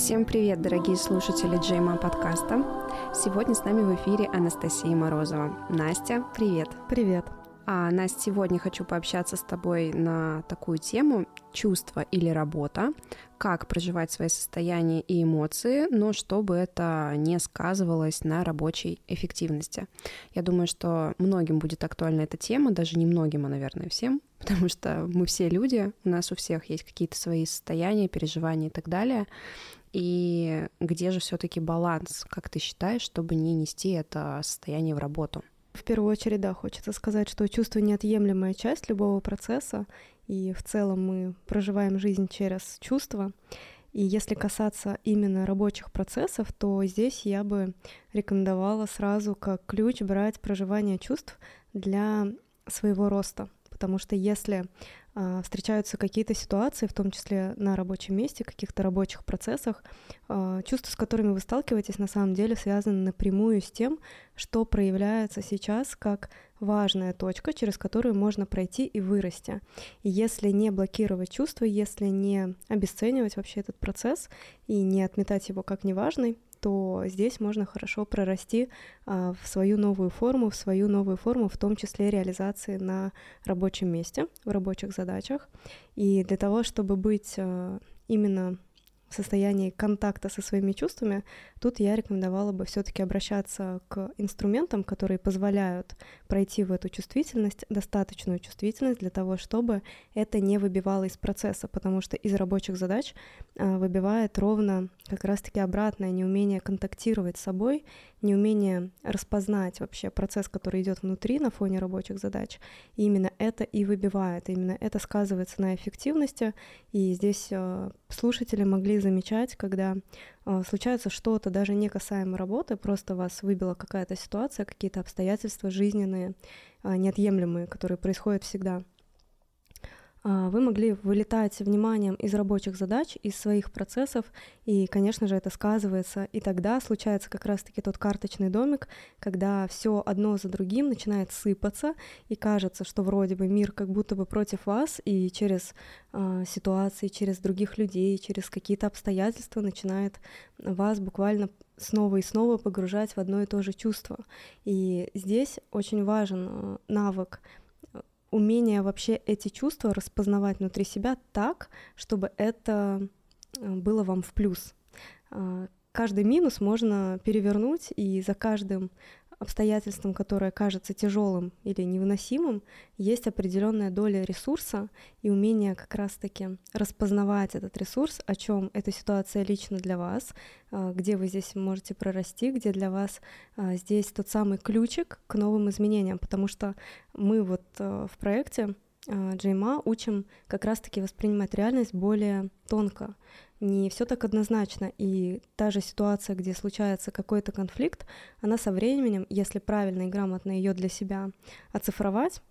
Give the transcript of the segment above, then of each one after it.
Всем привет, дорогие слушатели Джейма подкаста. Сегодня с нами в эфире Анастасия Морозова. Настя, привет. Привет. А, Настя, сегодня хочу пообщаться с тобой на такую тему чувство или работа, как проживать свои состояния и эмоции, но чтобы это не сказывалось на рабочей эффективности. Я думаю, что многим будет актуальна эта тема, даже не многим, а, наверное, всем, потому что мы все люди, у нас у всех есть какие-то свои состояния, переживания и так далее. И где же все-таки баланс, как ты считаешь, чтобы не нести это состояние в работу? В первую очередь, да, хочется сказать, что чувство неотъемлемая часть любого процесса, и в целом мы проживаем жизнь через чувства. И если касаться именно рабочих процессов, то здесь я бы рекомендовала сразу как ключ брать проживание чувств для своего роста. Потому что если встречаются какие-то ситуации, в том числе на рабочем месте, каких-то рабочих процессах, а, чувства, с которыми вы сталкиваетесь, на самом деле связаны напрямую с тем, что проявляется сейчас как важная точка, через которую можно пройти и вырасти. И если не блокировать чувства, если не обесценивать вообще этот процесс и не отметать его как неважный, то здесь можно хорошо прорасти а, в свою новую форму, в свою новую форму, в том числе реализации на рабочем месте, в рабочих задачах. И для того, чтобы быть а, именно состоянии контакта со своими чувствами, тут я рекомендовала бы все-таки обращаться к инструментам, которые позволяют пройти в эту чувствительность, достаточную чувствительность для того, чтобы это не выбивало из процесса, потому что из рабочих задач а, выбивает ровно как раз-таки обратное неумение контактировать с собой, неумение распознать вообще процесс, который идет внутри на фоне рабочих задач. И именно это и выбивает, именно это сказывается на эффективности. И здесь а, слушатели могли замечать, когда э, случается что-то даже не касаемо работы, просто вас выбила какая-то ситуация, какие-то обстоятельства жизненные, э, неотъемлемые, которые происходят всегда. А, вы могли вылетать вниманием из рабочих задач, из своих процессов, и, конечно же, это сказывается. И тогда случается как раз-таки тот карточный домик, когда все одно за другим начинает сыпаться, и кажется, что вроде бы мир как будто бы против вас, и через э, ситуации, через других людей, через какие-то обстоятельства начинает вас буквально снова и снова погружать в одно и то же чувство. И здесь очень важен э, навык умение вообще эти чувства распознавать внутри себя так, чтобы это э, было вам в плюс. А, каждый минус можно перевернуть, и за каждым обстоятельством, которое кажется тяжелым или невыносимым, есть определенная доля ресурса и умение как раз-таки распознавать этот ресурс, о чем эта ситуация лично для вас, а, где вы здесь можете прорасти, где для вас а, здесь тот самый ключик к новым изменениям, потому что мы вот а, в проекте Джейма учим как раз-таки воспринимать реальность более тонко, не все так однозначно, и та же ситуация, где случается какой-то конфликт, она со временем, если правильно и грамотно ее для себя оцифровать,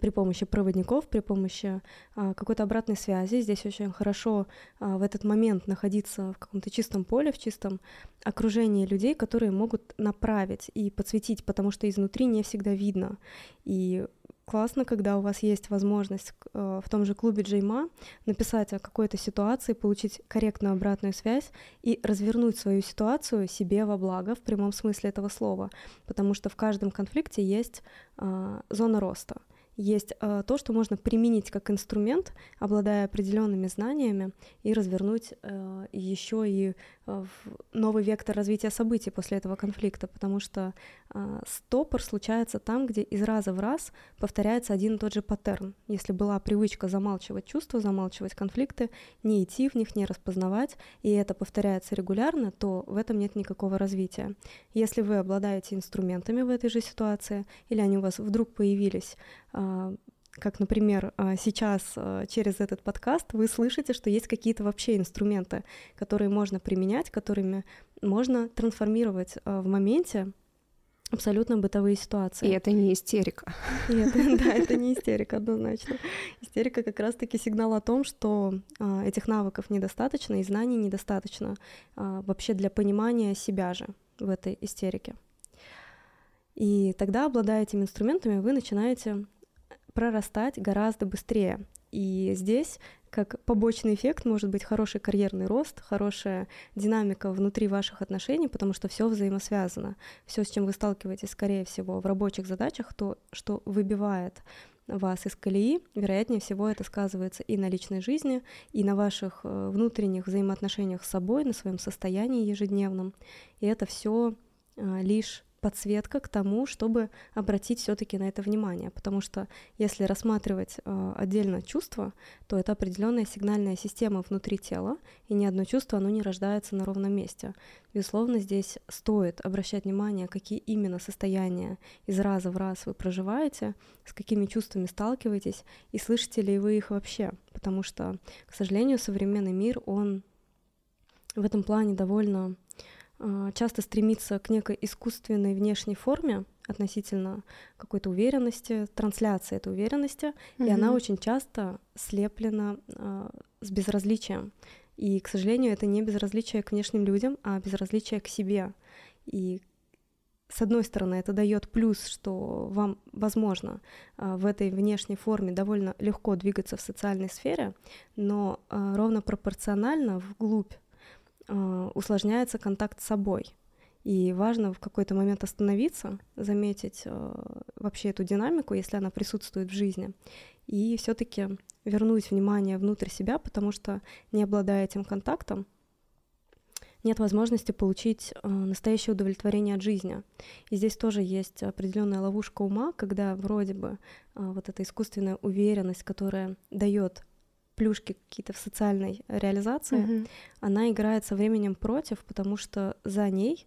при помощи проводников, при помощи а, какой-то обратной связи. Здесь очень хорошо а, в этот момент находиться в каком-то чистом поле, в чистом окружении людей, которые могут направить и подсветить, потому что изнутри не всегда видно. И классно, когда у вас есть возможность э, в том же клубе Джейма написать о какой-то ситуации, получить корректную обратную связь и развернуть свою ситуацию себе во благо в прямом смысле этого слова, потому что в каждом конфликте есть э, зона роста. Есть э, то, что можно применить как инструмент, обладая определенными знаниями, и развернуть э, еще и э, новый вектор развития событий после этого конфликта, потому что э, стопор случается там, где из раза в раз повторяется один и тот же паттерн. Если была привычка замалчивать чувства, замалчивать конфликты, не идти в них, не распознавать, и это повторяется регулярно, то в этом нет никакого развития. Если вы обладаете инструментами в этой же ситуации, или они у вас вдруг появились, а, как, например, а, сейчас а, через этот подкаст вы слышите, что есть какие-то вообще инструменты, которые можно применять, которыми можно трансформировать в моменте абсолютно бытовые ситуации. И это не истерика. И это, да, это не истерика, однозначно. Истерика как раз-таки сигнал о том, что а, этих навыков недостаточно и знаний недостаточно а, вообще для понимания себя же в этой истерике. И тогда, обладая этими инструментами, вы начинаете прорастать гораздо быстрее. И здесь как побочный эффект может быть хороший карьерный рост, хорошая динамика внутри ваших отношений, потому что все взаимосвязано. Все, с чем вы сталкиваетесь, скорее всего, в рабочих задачах, то, что выбивает вас из колеи, вероятнее всего это сказывается и на личной жизни, и на ваших э, внутренних взаимоотношениях с собой, на своем состоянии ежедневном. И это все э, лишь подсветка к тому, чтобы обратить все-таки на это внимание, потому что если рассматривать э, отдельно чувства, то это определенная сигнальная система внутри тела, и ни одно чувство оно не рождается на ровном месте. Безусловно, здесь стоит обращать внимание, какие именно состояния из раза в раз вы проживаете, с какими чувствами сталкиваетесь, и слышите ли вы их вообще, потому что, к сожалению, современный мир, он в этом плане довольно часто стремится к некой искусственной внешней форме относительно какой-то уверенности, трансляции этой уверенности, mm-hmm. и она очень часто слеплена э, с безразличием. И, к сожалению, это не безразличие к внешним людям, а безразличие к себе. И с одной стороны, это дает плюс, что вам возможно э, в этой внешней форме довольно легко двигаться в социальной сфере, но э, ровно пропорционально вглубь усложняется контакт с собой. И важно в какой-то момент остановиться, заметить э, вообще эту динамику, если она присутствует в жизни, и все-таки вернуть внимание внутрь себя, потому что не обладая этим контактом, нет возможности получить э, настоящее удовлетворение от жизни. И здесь тоже есть определенная ловушка ума, когда вроде бы вот эта искусственная уверенность, которая дает плюшки какие-то в социальной реализации, mm-hmm. она играет со временем против, потому что за ней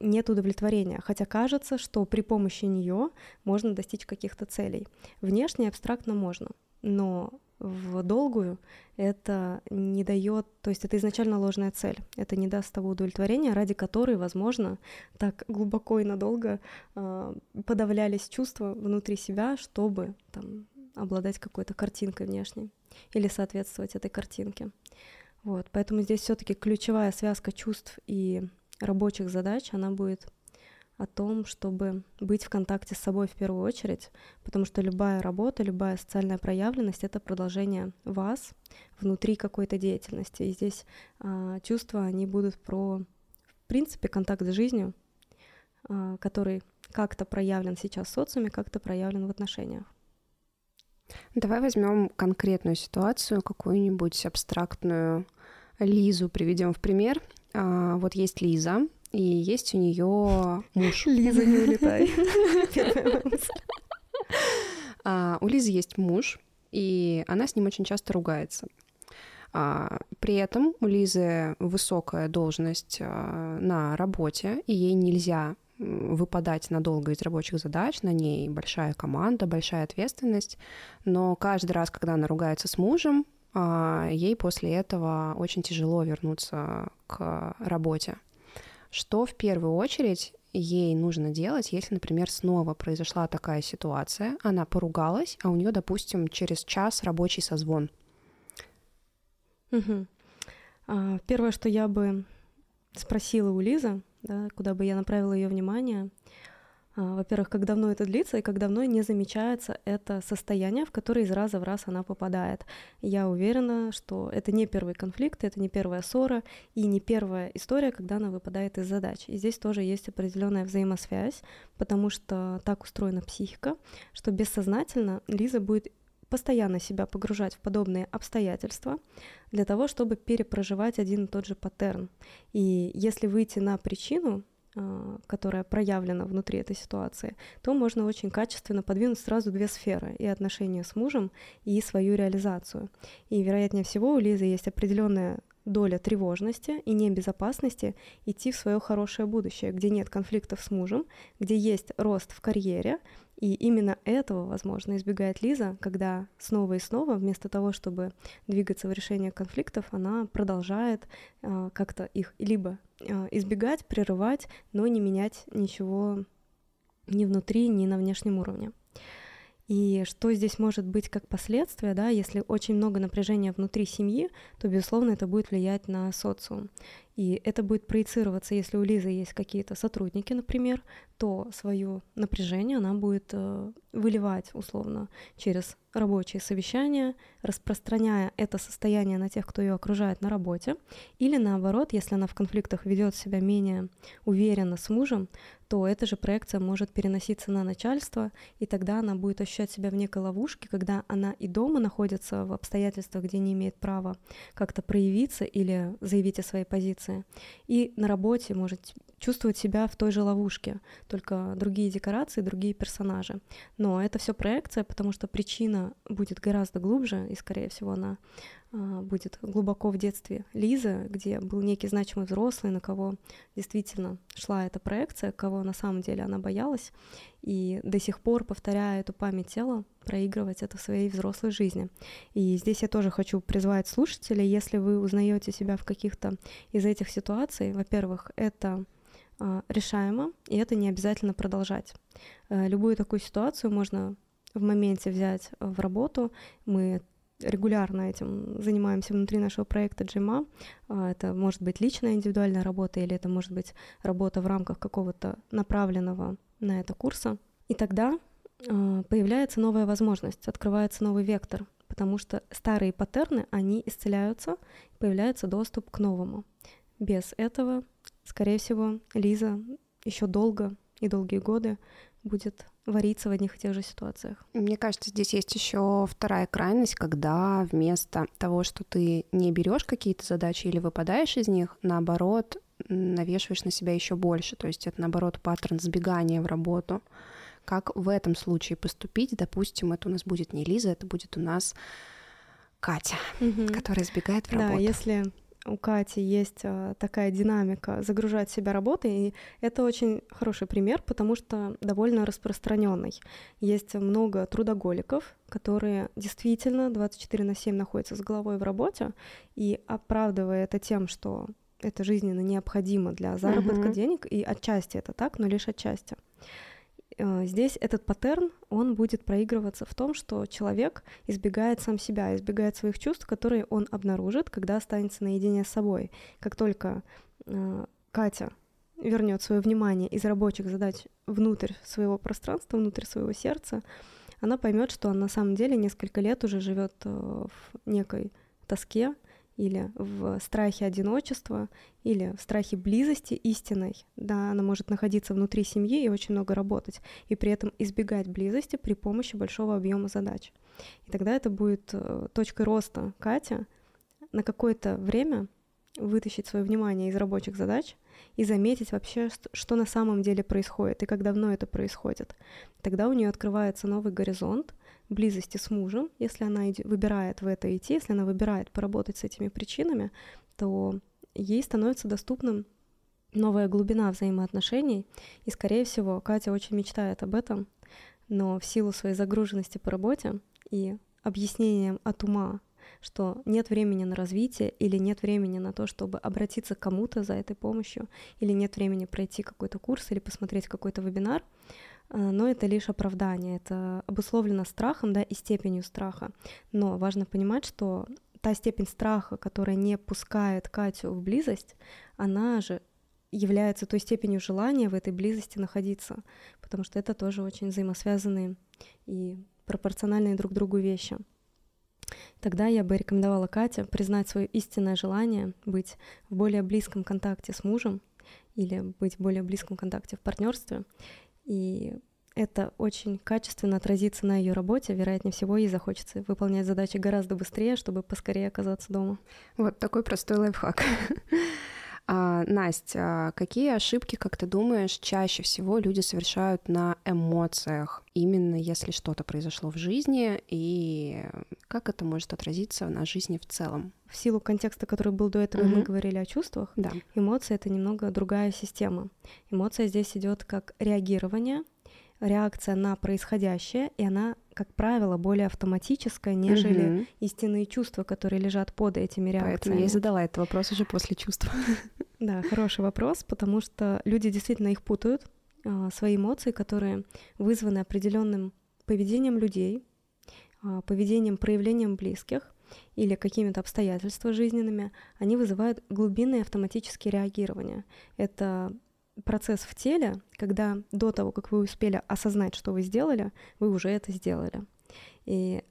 нет удовлетворения, хотя кажется, что при помощи нее можно достичь каких-то целей. Внешне абстрактно можно, но в долгую это не дает, то есть это изначально ложная цель, это не даст того удовлетворения, ради которой, возможно, так глубоко и надолго э, подавлялись чувства внутри себя, чтобы там обладать какой-то картинкой внешней или соответствовать этой картинке. Вот, поэтому здесь все-таки ключевая связка чувств и рабочих задач, она будет о том, чтобы быть в контакте с собой в первую очередь, потому что любая работа, любая социальная проявленность — это продолжение вас внутри какой-то деятельности. И здесь а, чувства, они будут про, в принципе, контакт с жизнью, а, который как-то проявлен сейчас в социуме, как-то проявлен в отношениях. Давай возьмем конкретную ситуацию, какую-нибудь абстрактную Лизу приведем в пример. А, вот есть Лиза, и есть у нее муж. Лиза, не улетай. А, у Лизы есть муж, и она с ним очень часто ругается. А, при этом у Лизы высокая должность на работе, и ей нельзя выпадать надолго из рабочих задач, на ней большая команда, большая ответственность, но каждый раз, когда она ругается с мужем, а, ей после этого очень тяжело вернуться к работе. Что в первую очередь ей нужно делать, если, например, снова произошла такая ситуация, она поругалась, а у нее, допустим, через час рабочий созвон? Угу. Первое, что я бы спросила у Лизы, да, куда бы я направила ее внимание. А, во-первых, как давно это длится и как давно не замечается это состояние, в которое из раза в раз она попадает. Я уверена, что это не первый конфликт, это не первая ссора и не первая история, когда она выпадает из задач. И здесь тоже есть определенная взаимосвязь, потому что так устроена психика, что бессознательно Лиза будет постоянно себя погружать в подобные обстоятельства для того, чтобы перепроживать один и тот же паттерн. И если выйти на причину, а, которая проявлена внутри этой ситуации, то можно очень качественно подвинуть сразу две сферы и отношения с мужем, и свою реализацию. И вероятнее всего у Лизы есть определенная доля тревожности и небезопасности идти в свое хорошее будущее, где нет конфликтов с мужем, где есть рост в карьере, и именно этого, возможно, избегает Лиза, когда снова и снова, вместо того, чтобы двигаться в решение конфликтов, она продолжает э, как-то их либо э, избегать, прерывать, но не менять ничего ни внутри, ни на внешнем уровне. И что здесь может быть как последствие, да, если очень много напряжения внутри семьи, то, безусловно, это будет влиять на социум. И это будет проецироваться, если у Лизы есть какие-то сотрудники, например, то свое напряжение она будет э, выливать условно через рабочие совещания, распространяя это состояние на тех, кто ее окружает на работе, или наоборот, если она в конфликтах ведет себя менее уверенно с мужем, то эта же проекция может переноситься на начальство, и тогда она будет ощущать себя в некой ловушке, когда она и дома находится в обстоятельствах, где не имеет права как-то проявиться или заявить о своей позиции, и на работе может чувствовать себя в той же ловушке, только другие декорации, другие персонажи. Но это все проекция, потому что причина будет гораздо глубже, и, скорее всего, она а, будет глубоко в детстве Лизы, где был некий значимый взрослый, на кого действительно шла эта проекция, кого на самом деле она боялась, и до сих пор, повторяя эту память тела, проигрывать это в своей взрослой жизни. И здесь я тоже хочу призвать слушателей, если вы узнаете себя в каких-то из этих ситуаций, во-первых, это а, решаемо, и это не обязательно продолжать. Э, любую такую ситуацию можно в моменте взять в работу. Мы регулярно этим занимаемся внутри нашего проекта GMA. А, это может быть личная индивидуальная работа или это может быть работа в рамках какого-то направленного на это курса. И тогда а, появляется новая возможность, открывается новый вектор, потому что старые паттерны, они исцеляются, появляется доступ к новому. Без этого, скорее всего, Лиза еще долго и долгие годы будет вариться в одних и тех же ситуациях. Мне кажется, здесь есть еще вторая крайность, когда вместо того, что ты не берешь какие-то задачи или выпадаешь из них, наоборот, навешиваешь на себя еще больше. То есть это, наоборот, паттерн сбегания в работу. Как в этом случае поступить? Допустим, это у нас будет не Лиза, это будет у нас Катя, угу. которая сбегает в работу. Да, если у Кати есть а, такая динамика загружать себя работой, и это очень хороший пример, потому что довольно распространенный. Есть много трудоголиков, которые действительно 24 на 7 находятся с головой в работе, и оправдывая это тем, что это жизненно необходимо для заработка uh-huh. денег, и отчасти это так, но лишь отчасти. Э, здесь этот паттерн, он будет проигрываться в том, что человек избегает сам себя, избегает своих чувств, которые он обнаружит, когда останется наедине с собой. Как только э, Катя вернет свое внимание из рабочих задач внутрь своего пространства, внутрь своего сердца, она поймет, что он на самом деле несколько лет уже живет э, в некой тоске, или в страхе одиночества, или в страхе близости истинной. Да, она может находиться внутри семьи и очень много работать, и при этом избегать близости при помощи большого объема задач. И тогда это будет э, точкой роста Катя на какое-то время вытащить свое внимание из рабочих задач и заметить вообще, что на самом деле происходит и как давно это происходит. Тогда у нее открывается новый горизонт, близости с мужем, если она выбирает в это идти, если она выбирает поработать с этими причинами, то ей становится доступным новая глубина взаимоотношений, и, скорее всего, Катя очень мечтает об этом, но в силу своей загруженности по работе и объяснением от ума, что нет времени на развитие или нет времени на то, чтобы обратиться к кому-то за этой помощью, или нет времени пройти какой-то курс или посмотреть какой-то вебинар, но это лишь оправдание, это обусловлено страхом, да, и степенью страха. Но важно понимать, что та степень страха, которая не пускает Катю в близость, она же является той степенью желания в этой близости находиться, потому что это тоже очень взаимосвязанные и пропорциональные друг другу вещи. Тогда я бы рекомендовала Кате признать свое истинное желание быть в более близком контакте с мужем или быть в более близком контакте в партнерстве и это очень качественно отразится на ее работе. Вероятнее всего, ей захочется выполнять задачи гораздо быстрее, чтобы поскорее оказаться дома. Вот такой простой лайфхак. А, Настя, какие ошибки, как ты думаешь, чаще всего люди совершают на эмоциях, именно если что-то произошло в жизни, и как это может отразиться на жизни в целом? В силу контекста, который был до этого, угу. мы говорили о чувствах. Да. Эмоции это немного другая система. Эмоция здесь идет как реагирование, реакция на происходящее, и она, как правило, более автоматическая, нежели угу. истинные чувства, которые лежат под этими реакциями. Поэтому я и задала этот вопрос уже после чувств. Да, хороший вопрос, потому что люди действительно их путают, а, свои эмоции, которые вызваны определенным поведением людей, а, поведением, проявлением близких или какими-то обстоятельствами жизненными, они вызывают глубинные автоматические реагирования. Это процесс в теле, когда до того, как вы успели осознать, что вы сделали, вы уже это сделали. И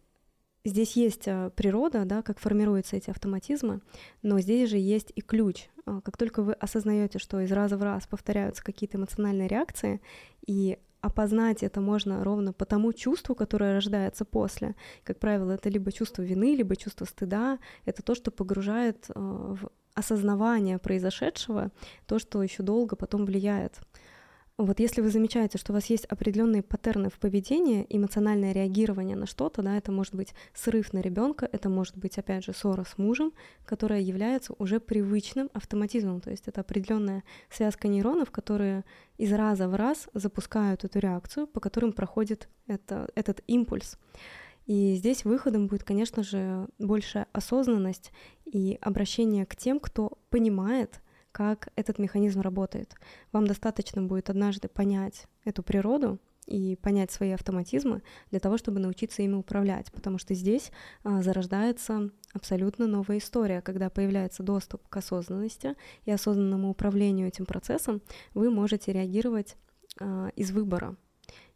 здесь есть э, природа, да, как формируются эти автоматизмы, но здесь же есть и ключ. А, как только вы осознаете, что из раза в раз повторяются какие-то эмоциональные реакции, и опознать это можно ровно по тому чувству, которое рождается после. Как правило, это либо чувство вины, либо чувство стыда. Это то, что погружает э, в осознавание произошедшего, то, что еще долго потом влияет вот если вы замечаете, что у вас есть определенные паттерны в поведении, эмоциональное реагирование на что-то, да, это может быть срыв на ребенка, это может быть, опять же, ссора с мужем, которая является уже привычным автоматизмом, то есть это определенная связка нейронов, которые из раза в раз запускают эту реакцию, по которым проходит это, этот импульс. И здесь выходом будет, конечно же, большая осознанность и обращение к тем, кто понимает, как этот механизм работает. Вам достаточно будет однажды понять эту природу и понять свои автоматизмы для того, чтобы научиться ими управлять, потому что здесь а, зарождается абсолютно новая история, когда появляется доступ к осознанности и осознанному управлению этим процессом, вы можете реагировать а, из выбора,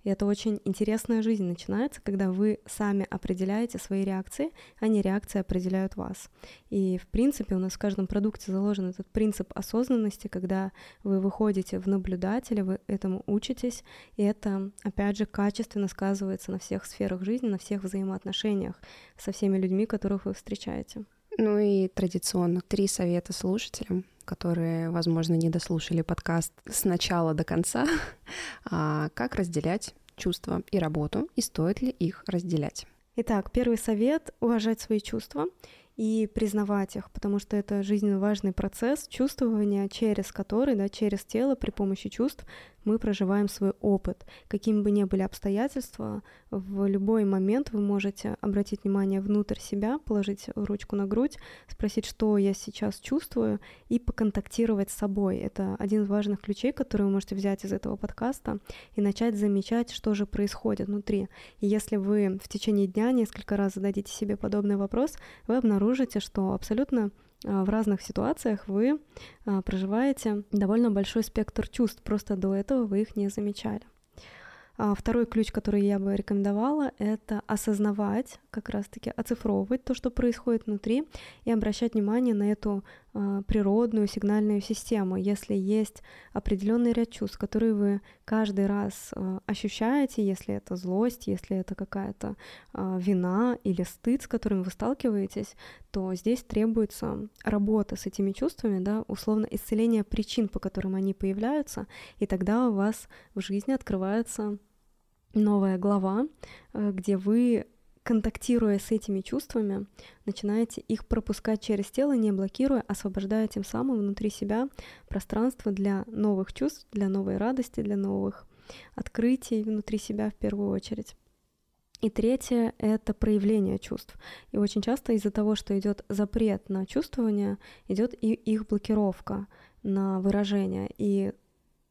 и это очень интересная жизнь начинается, когда вы сами определяете свои реакции, а не реакции определяют вас. И, в принципе, у нас в каждом продукте заложен этот принцип осознанности, когда вы выходите в наблюдателя, вы этому учитесь, и это, опять же, качественно сказывается на всех сферах жизни, на всех взаимоотношениях со всеми людьми, которых вы встречаете. Ну и традиционно три совета слушателям, которые, возможно, не дослушали подкаст с начала до конца, а как разделять чувства и работу, и стоит ли их разделять. Итак, первый совет — уважать свои чувства и признавать их, потому что это жизненно важный процесс чувствования, через который, да, через тело, при помощи чувств мы проживаем свой опыт. Какими бы ни были обстоятельства, в любой момент вы можете обратить внимание внутрь себя, положить ручку на грудь, спросить, что я сейчас чувствую, и поконтактировать с собой. Это один из важных ключей, который вы можете взять из этого подкаста и начать замечать, что же происходит внутри. И если вы в течение дня несколько раз зададите себе подобный вопрос, вы обнаружите, что абсолютно в разных ситуациях вы а, проживаете довольно большой спектр чувств, просто до этого вы их не замечали. А второй ключ, который я бы рекомендовала, это осознавать, как раз-таки оцифровывать то, что происходит внутри, и обращать внимание на эту природную сигнальную систему. Если есть определенный ряд чувств, которые вы каждый раз э, ощущаете, если это злость, если это какая-то э, вина или стыд, с которым вы сталкиваетесь, то здесь требуется работа с этими чувствами, да, условно исцеление причин, по которым они появляются, и тогда у вас в жизни открывается новая глава, э, где вы контактируя с этими чувствами, начинаете их пропускать через тело, не блокируя, освобождая тем самым внутри себя пространство для новых чувств, для новой радости, для новых открытий внутри себя в первую очередь. И третье — это проявление чувств. И очень часто из-за того, что идет запрет на чувствование, идет и их блокировка на выражение. И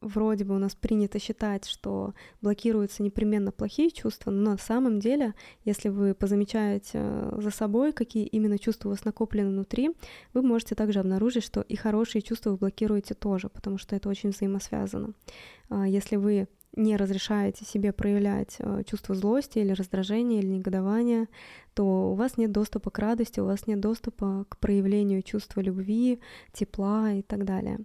вроде бы у нас принято считать, что блокируются непременно плохие чувства, но на самом деле, если вы позамечаете э, за собой, какие именно чувства у вас накоплены внутри, вы можете также обнаружить, что и хорошие чувства вы блокируете тоже, потому что это очень взаимосвязано. А если вы не разрешаете себе проявлять э, чувство злости или раздражения или негодования, то у вас нет доступа к радости, у вас нет доступа к проявлению чувства любви, тепла и так далее.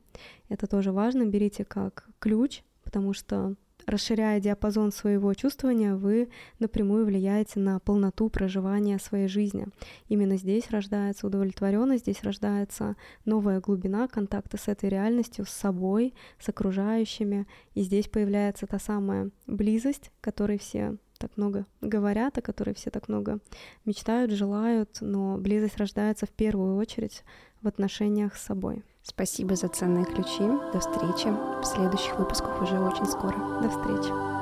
Это тоже важно, берите как ключ, потому что расширяя диапазон своего чувствования, вы напрямую влияете на полноту проживания своей жизни. Именно здесь рождается удовлетворенность, здесь рождается новая глубина контакта с этой реальностью, с собой, с окружающими, и здесь появляется та самая близость, которой все так много говорят, о которой все так много мечтают, желают, но близость рождается в первую очередь в отношениях с собой. Спасибо за ценные ключи. До встречи в следующих выпусках уже очень скоро. До встречи.